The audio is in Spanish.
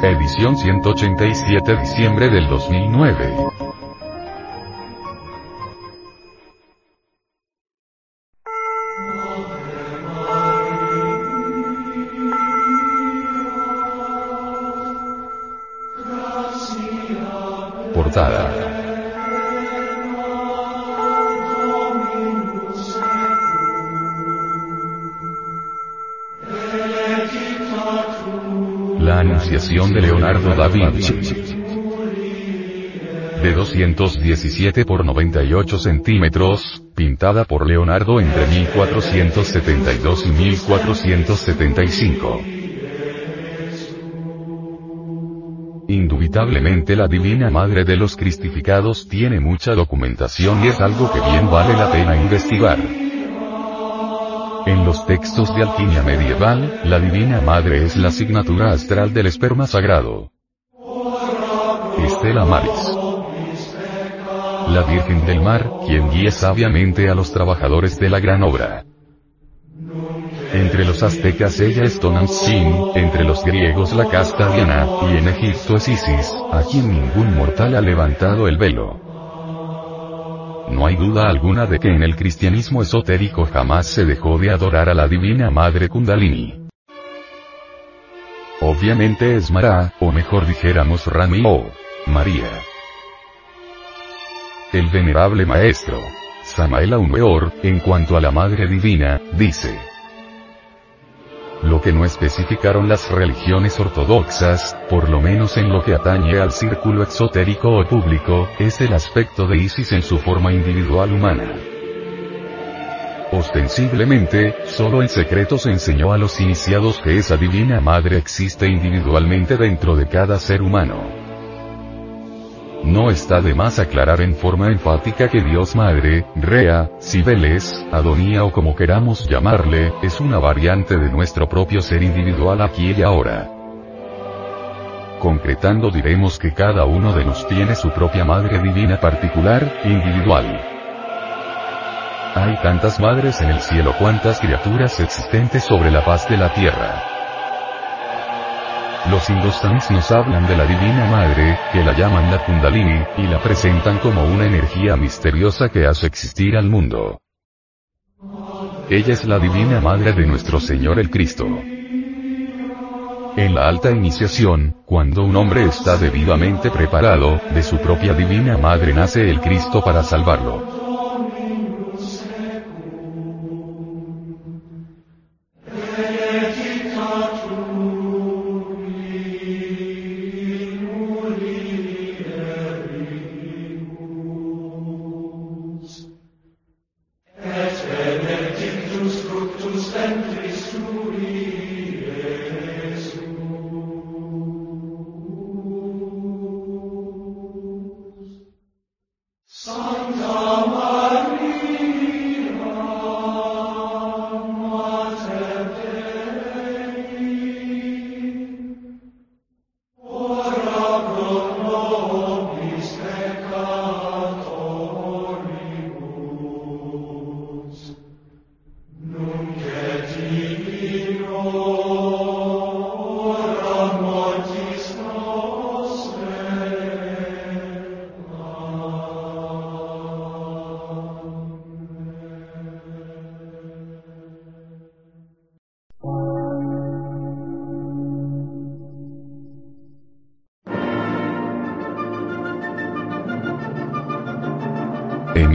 Edición 187 diciembre del 2009. Portada. La Anunciación de Leonardo da Vinci. De 217 por 98 centímetros, pintada por Leonardo entre 1472 y 1475. Indubitablemente la Divina Madre de los Cristificados tiene mucha documentación y es algo que bien vale la pena investigar. En los textos de alquimia medieval, la Divina Madre es la asignatura astral del esperma sagrado. Estela Maris. La Virgen del Mar, quien guía sabiamente a los trabajadores de la gran obra. Entre los aztecas ella es Tonantzin, entre los griegos la casta Diana, y en Egipto es Isis, a quien ningún mortal ha levantado el velo. No hay duda alguna de que en el cristianismo esotérico jamás se dejó de adorar a la divina madre Kundalini. Obviamente es Mara, o mejor dijéramos Rami o María. El venerable maestro, Samael Aumeor, en cuanto a la Madre Divina, dice. Que no especificaron las religiones ortodoxas, por lo menos en lo que atañe al círculo exotérico o público, es el aspecto de Isis en su forma individual humana. Ostensiblemente, solo en secreto se enseñó a los iniciados que esa divina madre existe individualmente dentro de cada ser humano. No está de más aclarar en forma enfática que Dios Madre, Rea, Cibeles, Adonía o como queramos llamarle, es una variante de nuestro propio ser individual aquí y ahora. Concretando diremos que cada uno de nos tiene su propia Madre Divina particular, individual. Hay tantas madres en el cielo cuantas criaturas existentes sobre la faz de la tierra. Los hindustanes nos hablan de la Divina Madre, que la llaman la Kundalini, y la presentan como una energía misteriosa que hace existir al mundo. Ella es la Divina Madre de nuestro Señor el Cristo. En la alta iniciación, cuando un hombre está debidamente preparado, de su propia Divina Madre nace el Cristo para salvarlo.